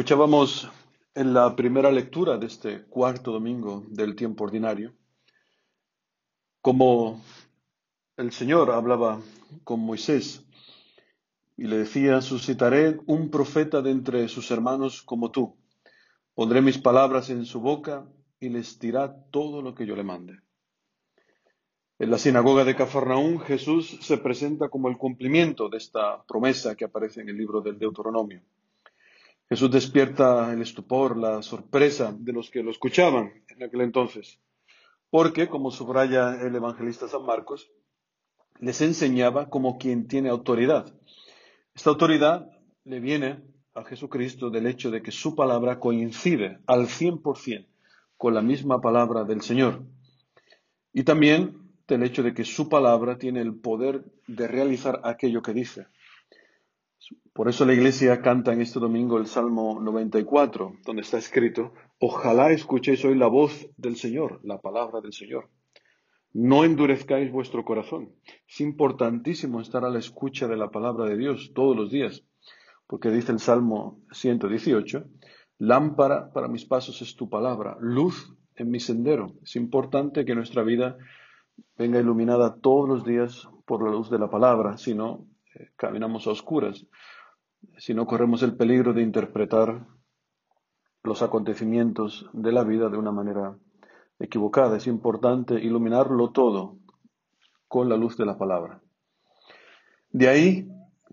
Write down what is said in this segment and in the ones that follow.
Escuchábamos en la primera lectura de este cuarto domingo del tiempo ordinario como el Señor hablaba con Moisés y le decía, suscitaré un profeta de entre sus hermanos como tú, pondré mis palabras en su boca y les dirá todo lo que yo le mande. En la sinagoga de Cafarnaún, Jesús se presenta como el cumplimiento de esta promesa que aparece en el libro del Deuteronomio. Jesús despierta el estupor, la sorpresa de los que lo escuchaban en aquel entonces, porque, como subraya el evangelista San Marcos, les enseñaba como quien tiene autoridad. Esta autoridad le viene a Jesucristo del hecho de que su palabra coincide al cien por cien con la misma palabra del Señor. Y también del hecho de que su palabra tiene el poder de realizar aquello que dice. Por eso la iglesia canta en este domingo el Salmo 94, donde está escrito, Ojalá escuchéis hoy la voz del Señor, la palabra del Señor. No endurezcáis vuestro corazón. Es importantísimo estar a la escucha de la palabra de Dios todos los días, porque dice el Salmo 118, Lámpara para mis pasos es tu palabra, luz en mi sendero. Es importante que nuestra vida venga iluminada todos los días por la luz de la palabra, si no, caminamos a oscuras, si no corremos el peligro de interpretar los acontecimientos de la vida de una manera equivocada. Es importante iluminarlo todo con la luz de la palabra. De ahí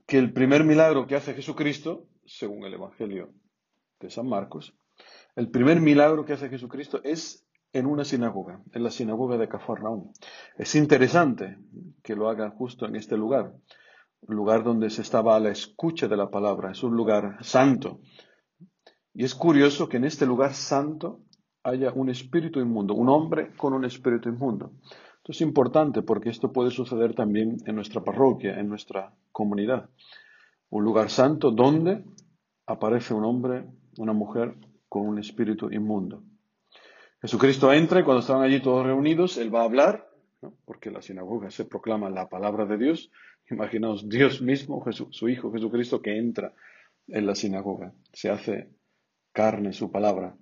que el primer milagro que hace Jesucristo, según el Evangelio de San Marcos, el primer milagro que hace Jesucristo es en una sinagoga, en la sinagoga de Cafarnaúm. Es interesante que lo haga justo en este lugar, lugar donde se estaba a la escucha de la palabra, es un lugar santo. Y es curioso que en este lugar santo haya un espíritu inmundo, un hombre con un espíritu inmundo. Esto es importante porque esto puede suceder también en nuestra parroquia, en nuestra comunidad. Un lugar santo donde aparece un hombre, una mujer con un espíritu inmundo. Jesucristo entra y cuando estaban allí todos reunidos, Él va a hablar, porque la sinagoga se proclama la palabra de Dios, Imaginaos Dios mismo, su Hijo Jesucristo, que entra en la sinagoga, se hace carne su palabra.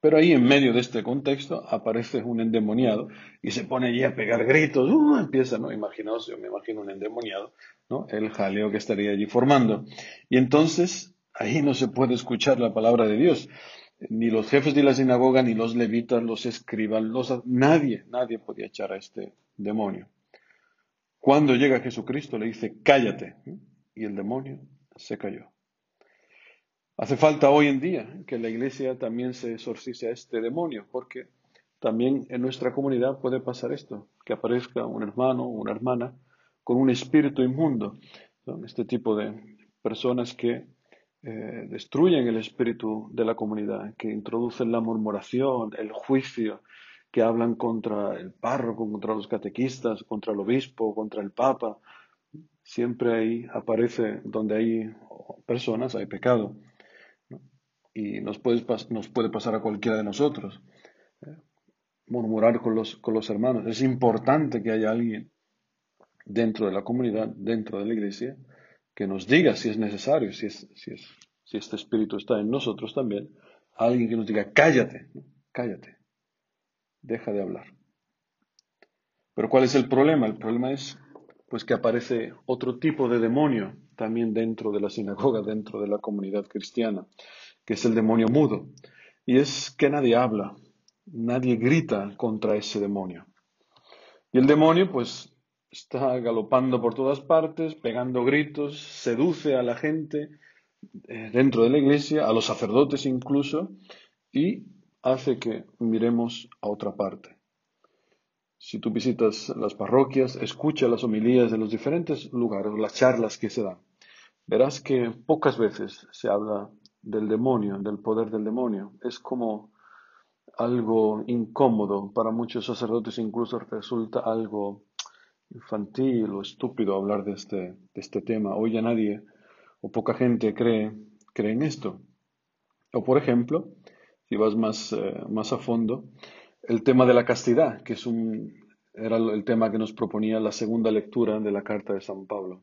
Pero ahí en medio de este contexto aparece un endemoniado y se pone allí a pegar gritos, uh, empieza, ¿no? Imaginaos, yo me imagino un endemoniado, ¿no? El jaleo que estaría allí formando. Y entonces ahí no se puede escuchar la palabra de Dios. Ni los jefes de la sinagoga, ni los levitas, los escribas, los, nadie, nadie podía echar a este demonio. Cuando llega Jesucristo le dice, cállate. Y el demonio se cayó. Hace falta hoy en día que la iglesia también se exorcice a este demonio, porque también en nuestra comunidad puede pasar esto, que aparezca un hermano o una hermana con un espíritu inmundo. Son este tipo de personas que eh, destruyen el espíritu de la comunidad, que introducen la murmuración, el juicio, que hablan contra el párroco, contra los catequistas, contra el obispo, contra el papa. Siempre ahí aparece donde hay personas, hay pecado. Y nos puede, pasar a cualquiera de nosotros. ¿eh? Murmurar con los, con los hermanos. Es importante que haya alguien dentro de la comunidad, dentro de la iglesia, que nos diga si es necesario, si, es, si, es, si este espíritu está en nosotros también, alguien que nos diga, cállate, cállate deja de hablar. Pero ¿cuál es el problema? El problema es pues que aparece otro tipo de demonio también dentro de la sinagoga, dentro de la comunidad cristiana, que es el demonio mudo. Y es que nadie habla, nadie grita contra ese demonio. Y el demonio pues está galopando por todas partes, pegando gritos, seduce a la gente eh, dentro de la iglesia, a los sacerdotes incluso, y hace que miremos a otra parte. Si tú visitas las parroquias, escucha las homilías de los diferentes lugares, las charlas que se dan, verás que pocas veces se habla del demonio, del poder del demonio. Es como algo incómodo para muchos sacerdotes, incluso resulta algo infantil o estúpido hablar de este, de este tema. Hoy ya nadie o poca gente cree, cree en esto. O por ejemplo, si vas más, eh, más a fondo, el tema de la castidad, que es un, era el tema que nos proponía la segunda lectura de la carta de San Pablo.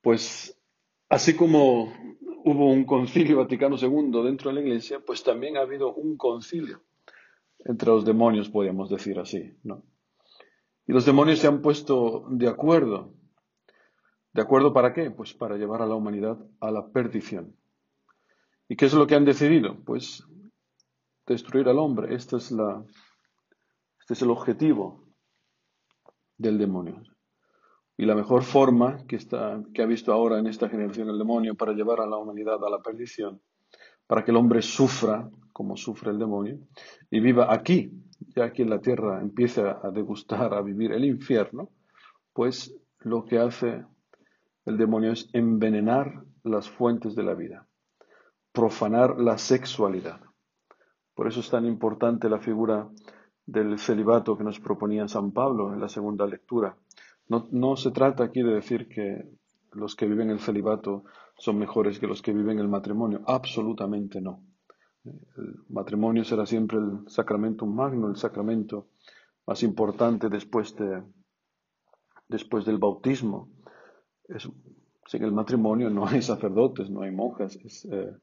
Pues así como hubo un concilio Vaticano II dentro de la Iglesia, pues también ha habido un concilio entre los demonios, podríamos decir así, ¿no? Y los demonios se han puesto de acuerdo. ¿De acuerdo para qué? Pues para llevar a la humanidad a la perdición. ¿Y qué es lo que han decidido? Pues destruir al hombre. Este es, la, este es el objetivo del demonio. Y la mejor forma que, está, que ha visto ahora en esta generación el demonio para llevar a la humanidad a la perdición, para que el hombre sufra como sufre el demonio y viva aquí, ya aquí en la tierra empiece a degustar, a vivir el infierno, pues lo que hace el demonio es envenenar las fuentes de la vida, profanar la sexualidad. Por eso es tan importante la figura del celibato que nos proponía San Pablo en la segunda lectura, no, se trata aquí de decir que los que viven el celibato son mejores que los que viven el matrimonio. Absolutamente no. El matrimonio será siempre el sacramento magno, el sacramento más importante después, de, después del bautismo. sin el matrimonio no hay sacerdotes, no hay monjas, eh,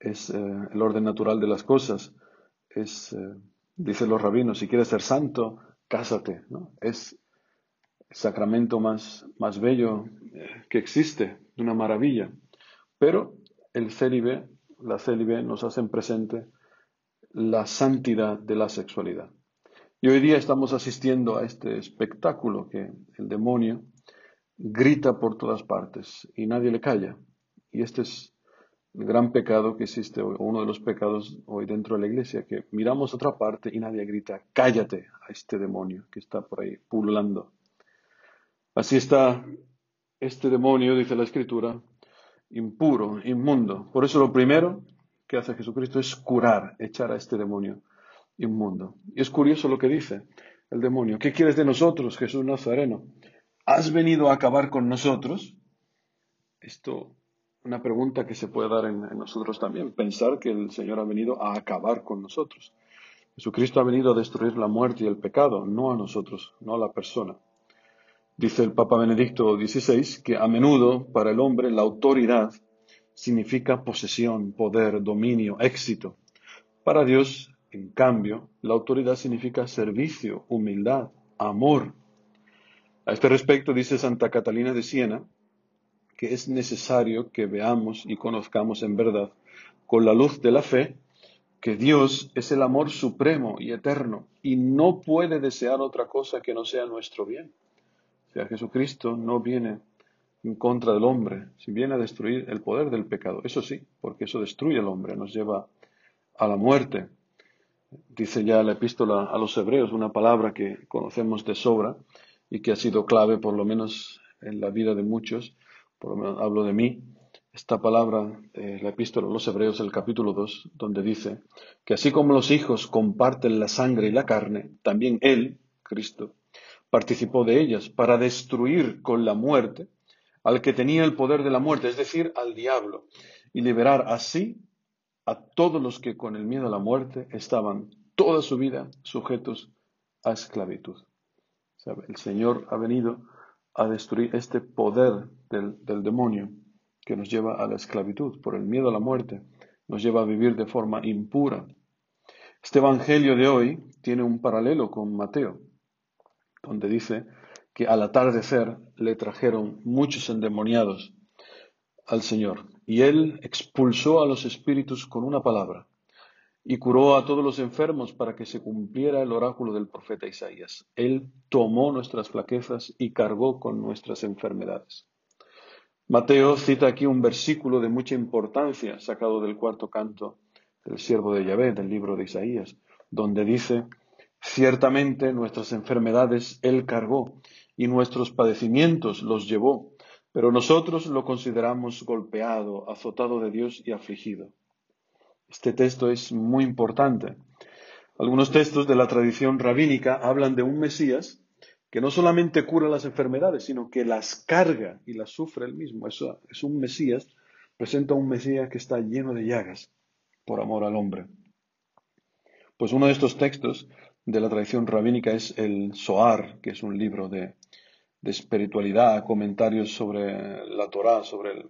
eh, el orden natural de las cosas. Es, eh, dicen los rabinos, si quieres ser santo, cásate. ¿no? Es sacramento más, más bello eh, que existe, una maravilla. Pero el célibe, la célibe nos hacen presente la santidad de la sexualidad. Y hoy día estamos asistiendo a este espectáculo que el demonio grita por todas partes y nadie le calla. Y este es el gran pecado que existe hoy, uno de los pecados hoy dentro de la iglesia, que miramos otra parte y nadie grita, cállate a este demonio que está por ahí pululando. Así está este demonio, dice la Escritura, impuro, inmundo. Por eso lo primero que hace Jesucristo es curar, echar a este demonio inmundo. Y es curioso lo que dice el demonio. ¿Qué quieres de nosotros, Jesús Nazareno? ¿Has venido a acabar con nosotros? Esto, una pregunta que se puede dar en, nosotros también, pensar que el Señor ha venido a acabar con nosotros. Jesucristo ha venido a destruir la muerte y el pecado, no a nosotros, no a la persona. Dice el Papa Benedicto XVI que a menudo para el hombre la autoridad significa posesión, poder, dominio, éxito. Para Dios, en cambio, la autoridad significa servicio, humildad, amor. A este respecto dice Santa Catalina de Siena que es necesario que veamos y conozcamos en verdad, con la luz de la fe, que Dios es el amor supremo y eterno y no puede desear otra cosa que no sea nuestro bien. O sea, Jesucristo no viene en contra del hombre, si viene a destruir el poder del pecado. Eso sí, porque eso destruye al hombre, nos lleva a la muerte. Dice ya la epístola a los hebreos, una palabra que conocemos de sobra y que ha sido clave, por lo menos en la vida de muchos, por lo menos hablo de mí, esta palabra, eh, la epístola a los hebreos, el capítulo 2, donde dice que así como los hijos comparten la sangre y la carne, también Él, Cristo, participó de ellas para destruir con la muerte al que tenía el poder de la muerte, es decir, al diablo, y liberar así a todos los que con el miedo a la muerte estaban toda su vida sujetos a esclavitud. el Señor ha venido a destruir este poder del, del demonio que nos lleva a la esclavitud por el miedo a la muerte, nos lleva a vivir de forma impura. Este Evangelio de hoy tiene un paralelo con Mateo donde dice que al atardecer le trajeron muchos endemoniados al Señor y él expulsó a los espíritus con una palabra y curó a todos los enfermos para que se cumpliera el oráculo del profeta Isaías. Él tomó nuestras flaquezas y cargó con nuestras enfermedades. Mateo cita aquí un versículo de mucha importancia sacado del cuarto canto del siervo de Yahvé, del libro de Isaías, donde dice, Ciertamente nuestras enfermedades Él cargó y nuestros padecimientos los llevó, pero nosotros lo consideramos golpeado, azotado de Dios y afligido. Este texto es muy importante. Algunos textos de la tradición rabínica hablan de un Mesías que no solamente cura las enfermedades, sino que las carga y las sufre él mismo. Eso es un Mesías, presenta un Mesías que está lleno de llagas por amor al hombre. Pues uno de estos textos de la tradición rabínica es el Soar, que es un libro de, espiritualidad, comentarios sobre la Torá, sobre,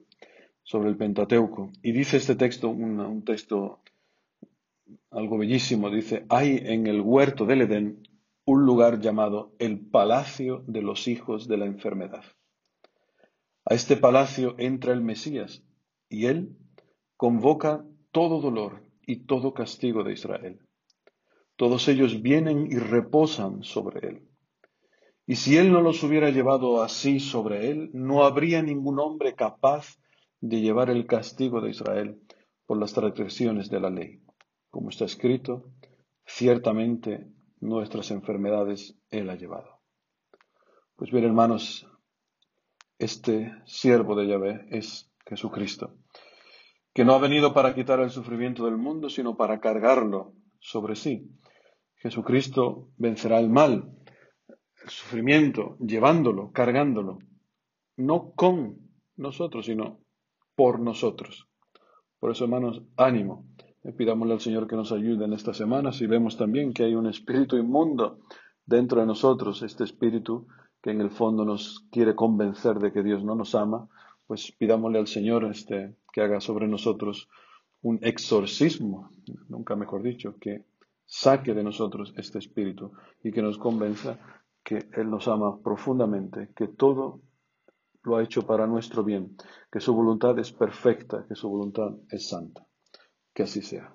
sobre el Pentateuco. Y dice este texto, un, texto algo bellísimo, dice, hay en el huerto del Edén un lugar llamado el palacio de los hijos de la enfermedad. A este palacio entra el Mesías y él convoca todo dolor y todo castigo de Israel. Todos ellos vienen y reposan sobre él. Y si él no los hubiera llevado así sobre él, no habría ningún hombre capaz de llevar el castigo de Israel por las transgresiones de la ley. Como está escrito, ciertamente nuestras enfermedades Él ha llevado. Pues bien, hermanos, este siervo de Yahvé es Jesucristo, que no ha venido para quitar el sufrimiento del mundo, sino para cargarlo sobre sí. Jesucristo vencerá el mal, el sufrimiento, llevándolo, cargándolo, no con nosotros, sino por nosotros. Por eso, hermanos, ánimo. Pidámosle al Señor que nos ayude en estas semanas y vemos también que hay un espíritu inmundo dentro de nosotros, este espíritu que en el fondo nos quiere convencer de que Dios no nos ama, pues pidámosle al Señor este, que haga sobre nosotros un exorcismo, nunca mejor dicho, que saque de nosotros este espíritu y que nos convenza que Él nos ama profundamente, que todo lo ha hecho para nuestro bien, que su voluntad es perfecta, que su voluntad es santa. Que así sea.